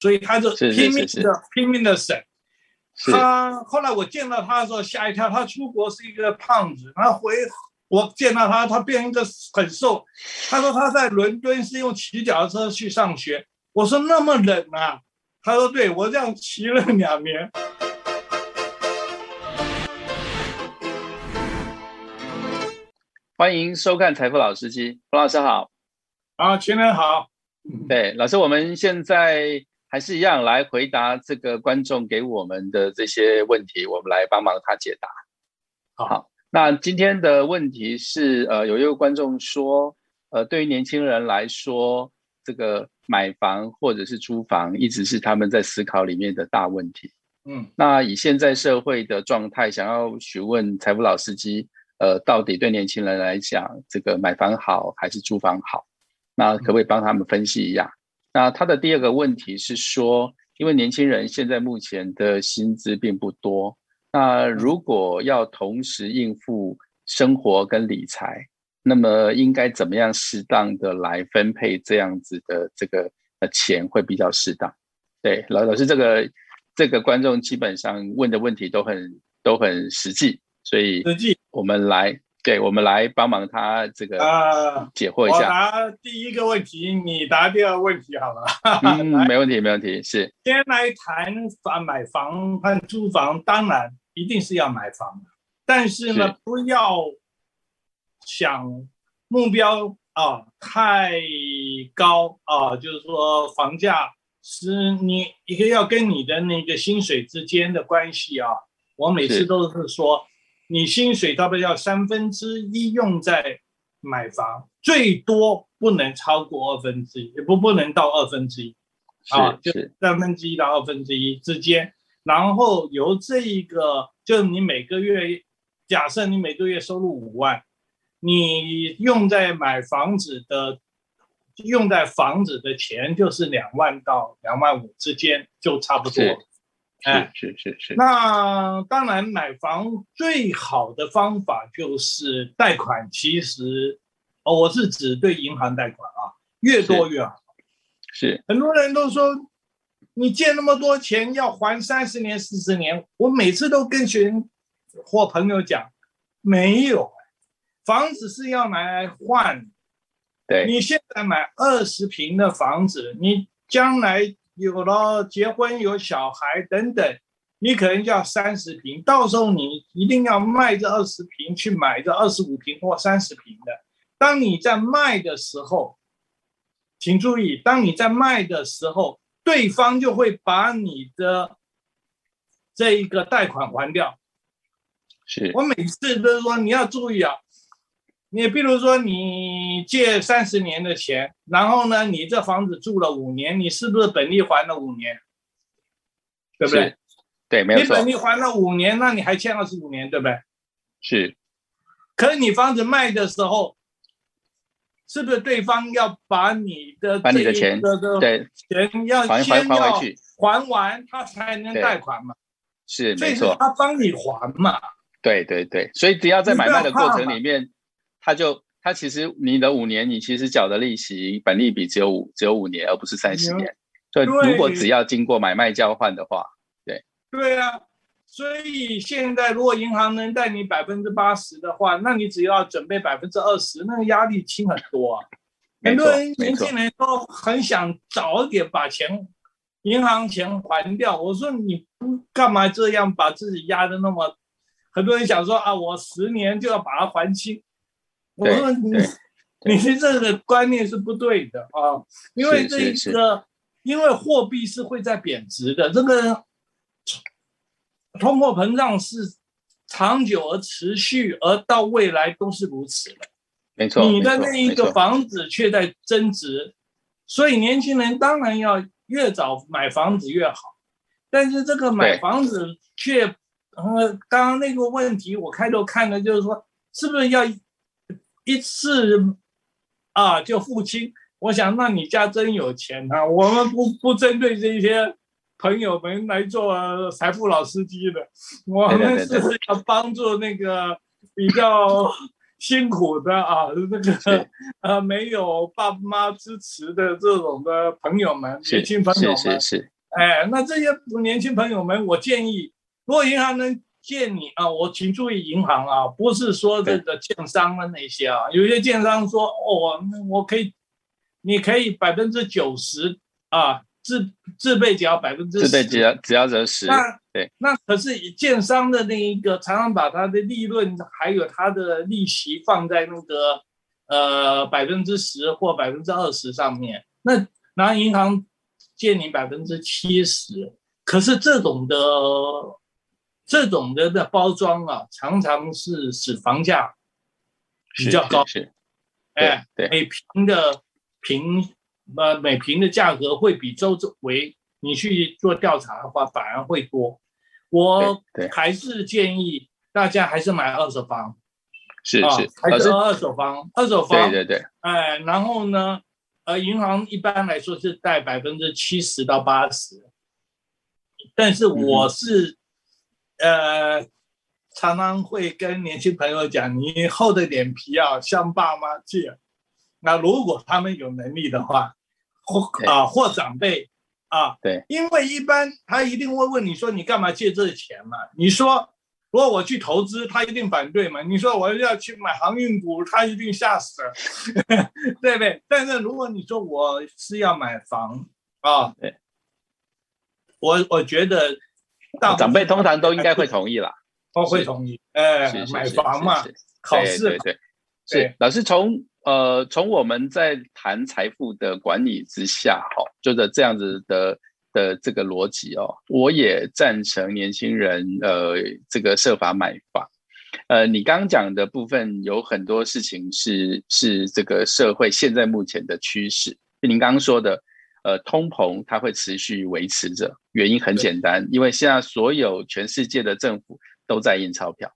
所以他就拼命的拼命的省。他后来我见到他的时候吓一跳，他出国是一个胖子，然后回我见到他，他变一个很瘦。他说他在伦敦是用骑脚踏车去上学。我说那么冷啊？他说对，我这样骑了两年。欢迎收看《财富老司机》，冯老师好。啊，群人好。对，老师，我们现在还是一样来回答这个观众给我们的这些问题，我们来帮忙他解答。好，那今天的问题是，呃，有一位观众说，呃，对于年轻人来说，这个买房或者是租房，一直是他们在思考里面的大问题。嗯，那以现在社会的状态，想要询问财富老司机。呃，到底对年轻人来讲，这个买房好还是租房好？那可不可以帮他们分析一下？那他的第二个问题是说，因为年轻人现在目前的薪资并不多，那如果要同时应付生活跟理财，那么应该怎么样适当的来分配这样子的这个呃钱会比较适当？对，老老师，这个这个观众基本上问的问题都很都很实际。所以实际，我们来，对，我们来帮忙他这个解惑一下。我答第一个问题，你答第二个问题好了。嗯，没问题，没问题。是，先来谈房买房和租房，当然一定是要买房的，但是呢，不要想目标啊太高啊，就是说房价是你一个要跟你的那个薪水之间的关系啊。我每次都是说。你薪水差不多要三分之一用在买房，最多不能超过二分之一，也不不能到二分之一，啊，就三分之一到二分之一之间。然后由这一个，就你每个月，假设你每个月收入五万，你用在买房子的，用在房子的钱就是两万到两万五之间，就差不多。哎，是是是。那当然，买房最好的方法就是贷款。其实，哦，我是指对银行贷款啊，越多越好。是，很多人都说，你借那么多钱要还三十年、四十年。我每次都跟学生或朋友讲，没有，房子是要拿来换。对，你现在买二十平的房子，你将来。有了结婚有小孩等等，你可能要三十平，到时候你一定要卖这二十平去买这二十五平或三十平的。当你在卖的时候，请注意，当你在卖的时候，对方就会把你的这一个贷款还掉。是我每次都说你要注意啊。你比如说，你借三十年的钱，然后呢，你这房子住了五年，你是不是本利还了五年？对不对？对，没有错。你本利还了五年，那你还欠二十五年，对不对？是。可是你房子卖的时候，是不是对方要把你的把你的钱对钱要先要还完，他才能贷款嘛？是，没错。他帮你还嘛？对对对，所以只要在买卖的过程里面。他就他其实你的五年，你其实缴的利息本利比只有五只有五年，而不是三十年。所以如果只要经过买卖交换的话，对对啊。所以现在如果银行能贷你百分之八十的话，那你只要准备百分之二十，那个压力轻很多啊。很多人年轻人都很想早点把钱银行钱还掉。我说你不干嘛这样把自己压的那么？很多人想说啊，我十年就要把它还清。我说你，你这个观念是不对的啊！因为这一个，因为货币是会在贬值的，这个通货膨胀是长久而持续，而到未来都是如此的。没错，你的那一个房子却在增值，所以年轻人当然要越早买房子越好。但是这个买房子却，呃，刚刚那个问题我开头看的就是说，是不是要？一次啊，就付清。我想，那你家真有钱啊！我们不不针对这些朋友们来做财富老司机的，我们是要帮助那个比较辛苦的啊，那个呃没有爸妈支持的这种的朋友们，年轻朋友们，是是是，哎，那这些年轻朋友们，我建议，如果银行能借你啊，我请注意银行啊，不是说这个建商的那些啊，有些建商说哦，我可以，你可以百分之九十啊。自自备只要百分之自备只要只要折十，那对，那可是建商的那一个常常把他的利润还有他的利息放在那个呃百分之十或百分之二十上面，那拿银行借你百分之七十，可是这种的这种的的包装啊，常常是使房价比较高，是，哎，对，每平的平。呃，每平的价格会比周围你去做调查的话，反而会多。我还是建议大家还是买二手房，是是，还是二手房，二手房，对对对。哎，然后呢，呃，银行一般来说是贷百分之七十到八十，但是我是呃，常常会跟年轻朋友讲，你厚着脸皮啊，向爸妈借。那如果他们有能力的话。或啊，或长辈啊，对，因为一般他一定会问你说你干嘛借这钱嘛？你说如果我去投资，他一定反对嘛？你说我要去买航运股，他一定吓死了，对不对？但是如果你说我是要买房啊，对，我我觉得 长辈通常都应该会同意啦，都会同意，哎，买房嘛，考试，对对，是老师从。呃，从我们在谈财富的管理之下，哈，就是这样子的的这个逻辑哦，我也赞成年轻人呃这个设法买房。呃，你刚刚讲的部分有很多事情是是这个社会现在目前的趋势。就您刚刚说的，呃，通膨它会持续维持着，原因很简单，因为现在所有全世界的政府都在印钞票，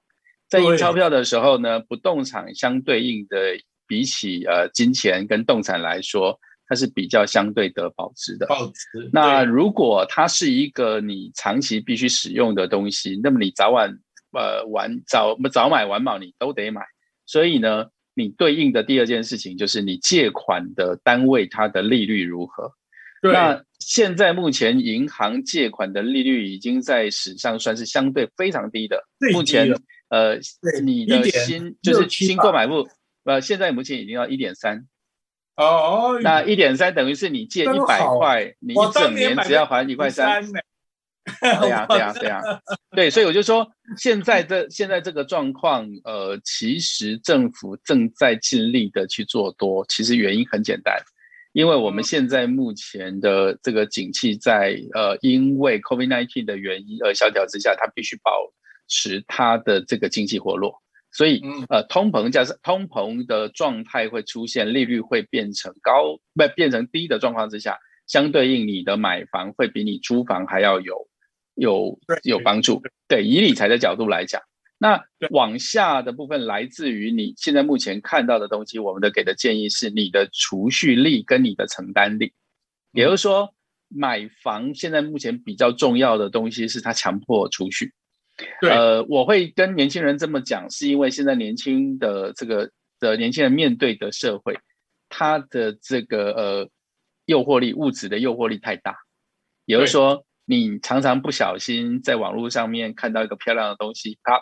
在印钞票的时候呢，不动产相对应的。比起呃金钱跟动产来说，它是比较相对的保值的。保值。那如果它是一个你长期必须使用的东西，那么你早晚呃晚早早买晚买你都得买。所以呢，你对应的第二件事情就是你借款的单位它的利率如何？那现在目前银行借款的利率已经在史上算是相对非常低的。目前呃，你的新就是新购买部。呃，现在目前已经要一点三，哦，那一点三等于是你借一百块，你一整年只要还一块三，对呀，对呀，对呀，对，所以我就说，现在这现在这个状况，呃，其实政府正在尽力的去做多，其实原因很简单，因为我们现在目前的这个景气在呃，因为 COVID-19 的原因而萧条之下，它必须保持它的这个经济活络。所以，呃，通膨加上通膨的状态会出现，利率会变成高，不变成低的状况之下，相对应你的买房会比你租房还要有有有帮助。对，以理财的角度来讲，那往下的部分来自于你现在目前看到的东西，我们的给的建议是你的储蓄力跟你的承担力，也就是说，买房现在目前比较重要的东西是它强迫储蓄。呃，我会跟年轻人这么讲，是因为现在年轻的这个的年轻人面对的社会，他的这个呃诱惑力、物质的诱惑力太大。也就是说，你常常不小心在网络上面看到一个漂亮的东西，啪，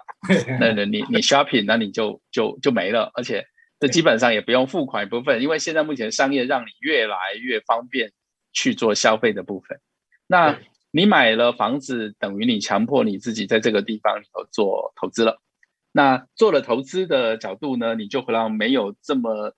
那那你你 shopping，那你就就就没了。而且这基本上也不用付款部分，因为现在目前商业让你越来越方便去做消费的部分。那你买了房子，等于你强迫你自己在这个地方里头做投资了。那做了投资的角度呢，你就会让没有这么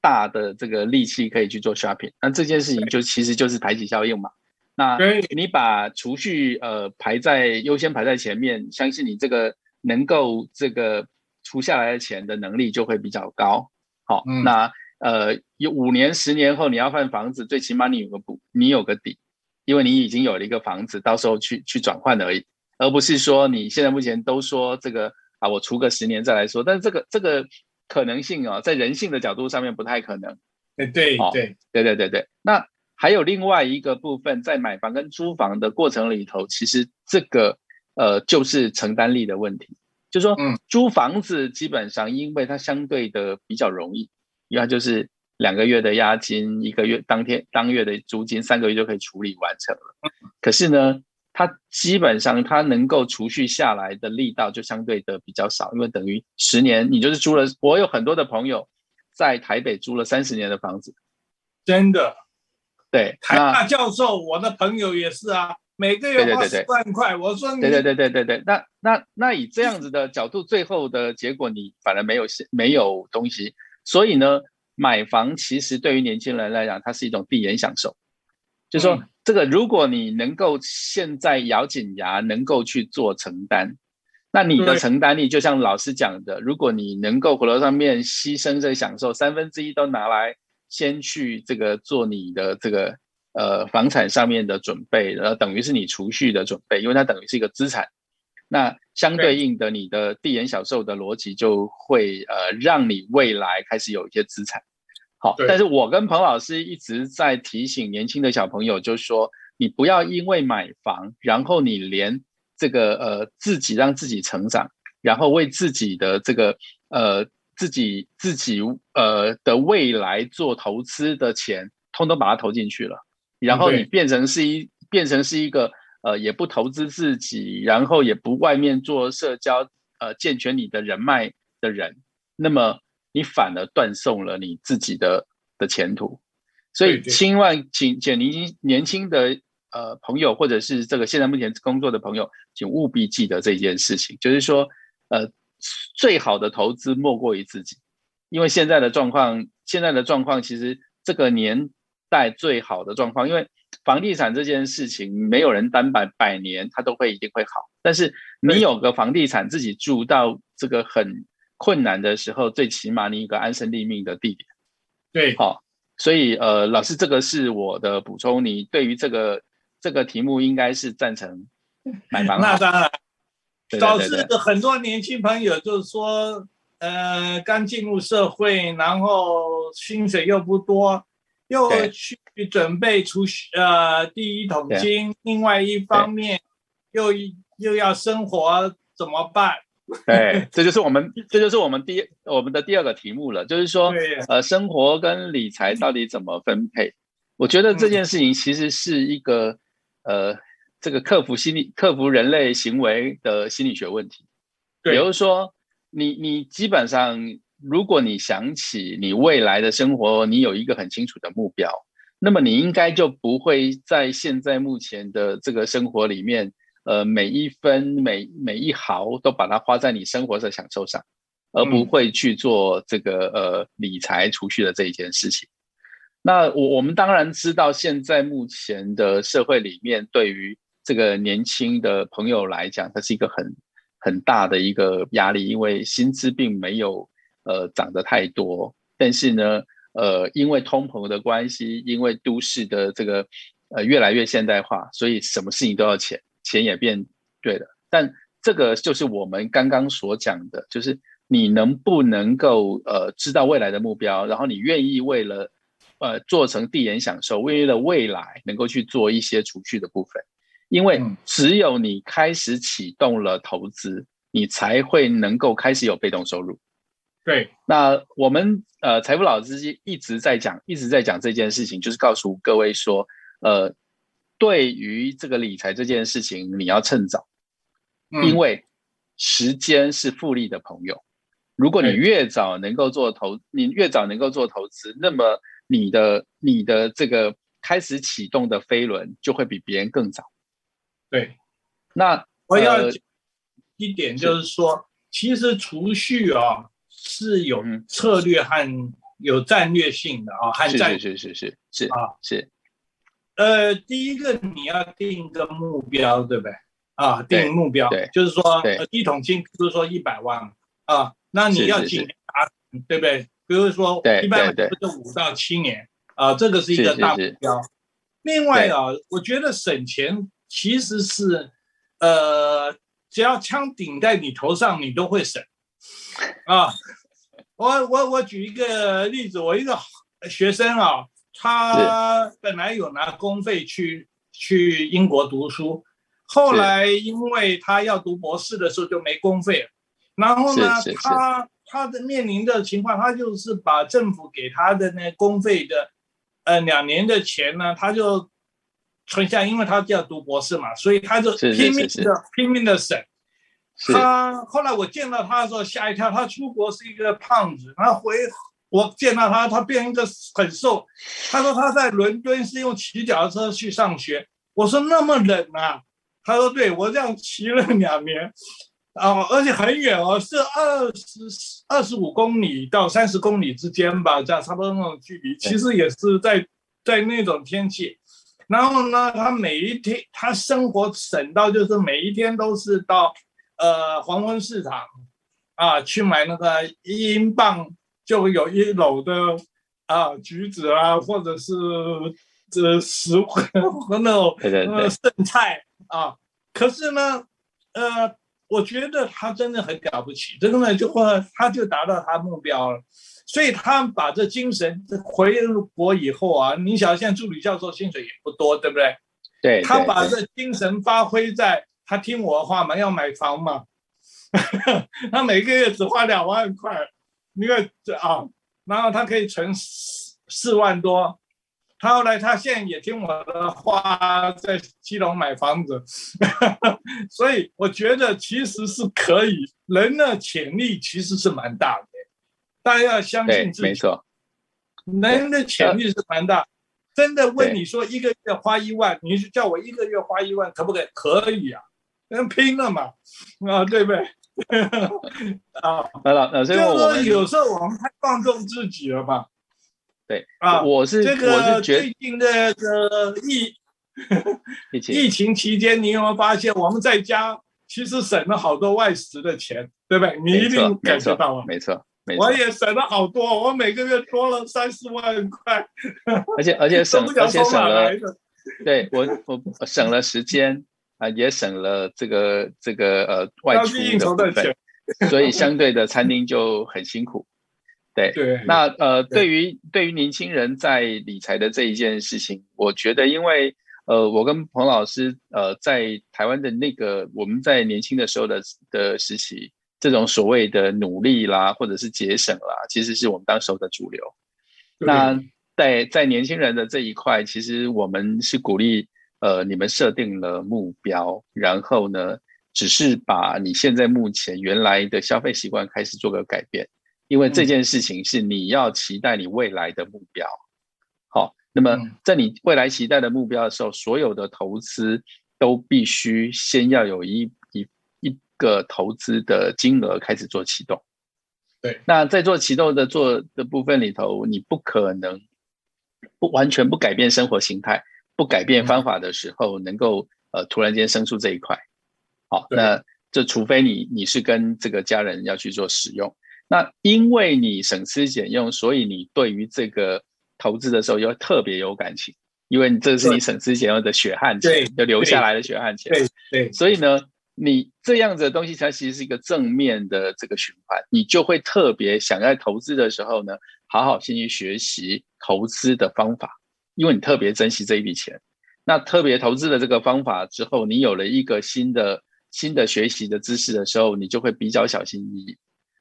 大的这个力气可以去做 shopping。那这件事情就其实就是排挤效应嘛。那你把储蓄呃排在优先排在前面，相信你这个能够这个除下来的钱的能力就会比较高。好，那呃有五年十年后你要换房子，最起码你有个补，你有个底。因为你已经有了一个房子，到时候去去转换而已，而不是说你现在目前都说这个啊，我除个十年再来说，但是这个这个可能性啊，在人性的角度上面不太可能。哎，对对对对对对。那还有另外一个部分，在买房跟租房的过程里头，其实这个呃就是承担力的问题。就说租房子基本上因为它相对的比较容易，因为它就是两个月的押金，一个月当天当月的租金，三个月就可以处理完成了。可是呢，它基本上它能够储蓄下来的力道就相对的比较少，因为等于十年你就是租了。我有很多的朋友在台北租了三十年的房子，真的。对，台大教授，我的朋友也是啊。每个月花十万块，我说你对对对对对对，那那那以这样子的角度，最后的结果你反而没有没有东西，所以呢，买房其实对于年轻人来讲，它是一种递延享受，就说这个如果你能够现在咬紧牙，能够去做承担，那你的承担力就像老师讲的，如果你能够火炉上面牺牲这个享受，三分之一都拿来先去这个做你的这个。呃，房产上面的准备，然后，等于是你储蓄的准备，因为它等于是一个资产。那相对应的，你的递延小售的逻辑就会呃，让你未来开始有一些资产。好，但是我跟彭老师一直在提醒年轻的小朋友，就是说，你不要因为买房，然后你连这个呃自己让自己成长，然后为自己的这个呃自己自己呃的未来做投资的钱，通通把它投进去了。然后你变成是一变成是一个呃也不投资自己，然后也不外面做社交，呃健全你的人脉的人，那么你反而断送了你自己的的前途。所以千万请请您年轻的呃朋友，或者是这个现在目前工作的朋友，请务必记得这件事情，就是说呃最好的投资莫过于自己，因为现在的状况，现在的状况其实这个年。代最好的状况，因为房地产这件事情，没有人担保百年它都会一定会好。但是你有个房地产自己住到这个很困难的时候，最起码你一个安身立命的地点。对，好，所以呃，老师这个是我的补充。你对于这个这个题目应该是赞成买房？那当然，导致很多年轻朋友就是说，呃，刚进入社会，然后薪水又不多。又去准备储蓄，呃，第一桶金。另外一方面，又又要生活，怎么办？对，这就是我们，这就是我们第我们的第二个题目了，就是说，呃，生活跟理财到底怎么分配？我觉得这件事情其实是一个，呃，这个克服心理、克服人类行为的心理学问题。比如说，你你基本上。如果你想起你未来的生活，你有一个很清楚的目标，那么你应该就不会在现在目前的这个生活里面，呃，每一分每每一毫都把它花在你生活的享受上，而不会去做这个呃理财储蓄的这一件事情。那我我们当然知道，现在目前的社会里面，对于这个年轻的朋友来讲，它是一个很很大的一个压力，因为薪资并没有。呃，涨得太多，但是呢，呃，因为通膨的关系，因为都市的这个呃越来越现代化，所以什么事情都要钱，钱也变对了。但这个就是我们刚刚所讲的，就是你能不能够呃知道未来的目标，然后你愿意为了呃做成递延享受，为了未来能够去做一些储蓄的部分，因为只有你开始启动了投资，你才会能够开始有被动收入。对，那我们呃财富老师一直在讲，一直在讲这件事情，就是告诉各位说，呃，对于这个理财这件事情，你要趁早，因为时间是复利的朋友。如果你越早能够做投，你越早能够做投资，那么你的你的这个开始启动的飞轮就会比别人更早。对，那我要一点就是说，其实储蓄啊。是有策略和有战略性的啊，和战是是是是啊是，呃，第一个你要定一个目标，对不对？啊，定目标，就是说一桶金，比如说一百万啊，那你要几年达成，对不对？比如说一般是五到七年啊，这个是一个大目标。另外啊，我觉得省钱其实是呃，只要枪顶在你头上，你都会省。啊，我我我举一个例子，我一个学生啊，他本来有拿公费去去英国读书，后来因为他要读博士的时候就没公费了，然后呢，他他的面临的情况，他就是把政府给他的那公费的，呃，两年的钱呢，他就存下，因为他要读博士嘛，所以他就拼命的拼命的省。他后来我见到他的时候吓一跳，他出国是一个胖子，然后回我见到他，他变一个很瘦。他说他在伦敦是用骑脚踏车去上学。我说那么冷啊？他说对，我这样骑了两年。啊，而且很远哦，是二十二十五公里到三十公里之间吧，这样差不多那种距离。其实也是在在那种天气，然后呢，他每一天他生活省到就是每一天都是到呃黄昏市场啊去买那个一英镑就有一篓的啊橘子啊，或者是这食和那种呃剩菜啊。可是呢，呃。我觉得他真的很了不起，真的就会他就达到他目标了，所以他把这精神回国以后啊，你想现在助理教授薪水也不多，对不对？对，他把这精神发挥在他听我的话嘛，要买房嘛，他每个月只花两万块，你看这啊，然后他可以存四四万多。他后来，他现在也听我的话，在基隆买房子，所以我觉得其实是可以，人的潜力其实是蛮大的，大家要相信自己。没错，男人的潜力是蛮大。真的问你说一个月花一万，你是叫我一个月花一万，可不可以？可以啊，能拼了嘛，啊，对不对？啊，老老师，就说有时候我们太放纵自己了吧。对啊，我是这个最近的个疫 疫情期间，你有没有发现我们在家其实省了好多外食的钱，对不对？你一定感觉到啊，没错，没错，我也省了好多，我每个月多了三四万块，而且而且省而且省了，对我我省了时间啊，也省了这个这个呃外出的部分，所以相对的餐厅就很辛苦。对，那呃，对于对于年轻人在理财的这一件事情，我觉得，因为呃，我跟彭老师呃，在台湾的那个我们在年轻的时候的的时期，这种所谓的努力啦，或者是节省啦，其实是我们当时候的主流。那在在年轻人的这一块，其实我们是鼓励呃，你们设定了目标，然后呢，只是把你现在目前原来的消费习惯开始做个改变。因为这件事情是你要期待你未来的目标，好，那么在你未来期待的目标的时候，所有的投资都必须先要有一个投资的金额开始做启动。对，那在做启动的做的部分里头，你不可能不完全不改变生活形态、不改变方法的时候，能够呃突然间生出这一块。好，那这除非你你是跟这个家人要去做使用。那因为你省吃俭用，所以你对于这个投资的时候又特别有感情，因为这是你省吃俭用的血汗钱，就留下来的血汗钱。对对，所以呢，你这样子的东西，它其实是一个正面的这个循环，你就会特别想在投资的时候呢，好好先去学习投资的方法，因为你特别珍惜这一笔钱。那特别投资的这个方法之后，你有了一个新的新的学习的知识的时候，你就会比较小心翼翼。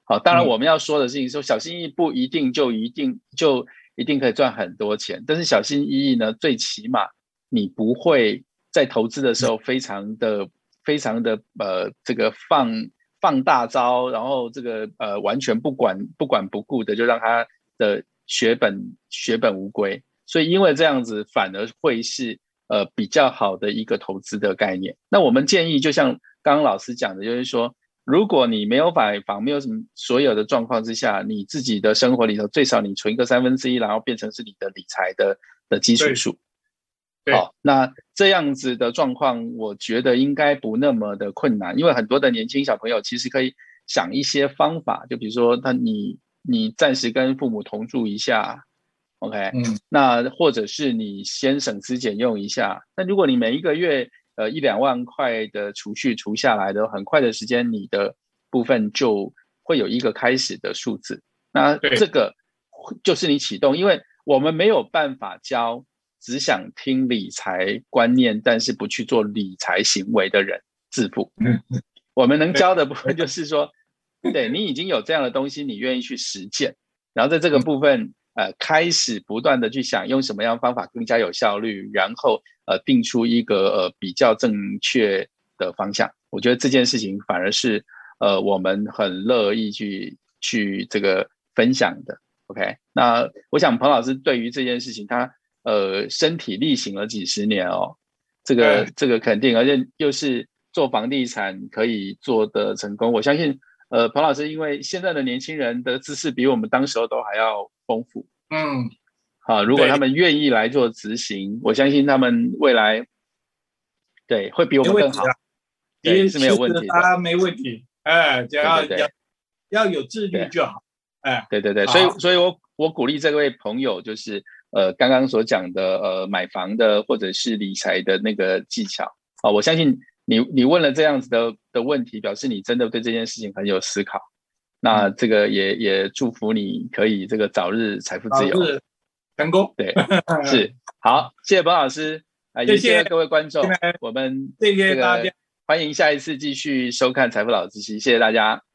好，当然我们要说的事情说小心翼翼不一定就一定就一定可以赚很多钱，但是小心翼翼呢，最起码你不会在投资的时候非常的非常的呃这个放放大招，然后这个呃完全不管不管不顾的就让他的血本血本无归，所以因为这样子反而会是呃比较好的一个投资的概念。那我们建议就像刚刚老师讲的，就是说。如果你没有买房，没有什么所有的状况之下，你自己的生活里头最少你存一个三分之一，然后变成是你的理财的的基础数。好，那这样子的状况，我觉得应该不那么的困难，因为很多的年轻小朋友其实可以想一些方法，就比如说他你你暂时跟父母同住一下，OK，嗯，那或者是你先省吃俭用一下，那如果你每一个月。呃，一两万块的储蓄除下来的，很快的时间，你的部分就会有一个开始的数字。那这个就是你启动，因为我们没有办法教只想听理财观念，但是不去做理财行为的人致富。我们能教的部分就是说，对你已经有这样的东西，你愿意去实践，然后在这个部分，呃，开始不断的去想用什么样方法更加有效率，然后呃，定出一个呃比较正确的方向。我觉得这件事情反而是呃我们很乐意去去这个分享的。OK，那我想彭老师对于这件事情，他呃身体力行了几十年哦，这个这个肯定，而且又是做房地产可以做的成功，我相信呃彭老师，因为现在的年轻人的知识比我们当时候都还要丰富，嗯，好，如果他们愿意来做执行，我相信他们未来对会比我们更好，对是没有问题的，没问题，哎，只要要要有自律就好。哎，对对对，所以。所以我我鼓励这位朋友，就是呃刚刚所讲的呃买房的或者是理财的那个技巧啊，我相信你你问了这样子的的问题，表示你真的对这件事情很有思考。那这个也也祝福你可以这个早日财富自由，成功。对，是好，谢谢彭老师啊，也谢谢各位观众，我们谢谢大家，欢迎下一次继续收看财富老知识，谢谢大家。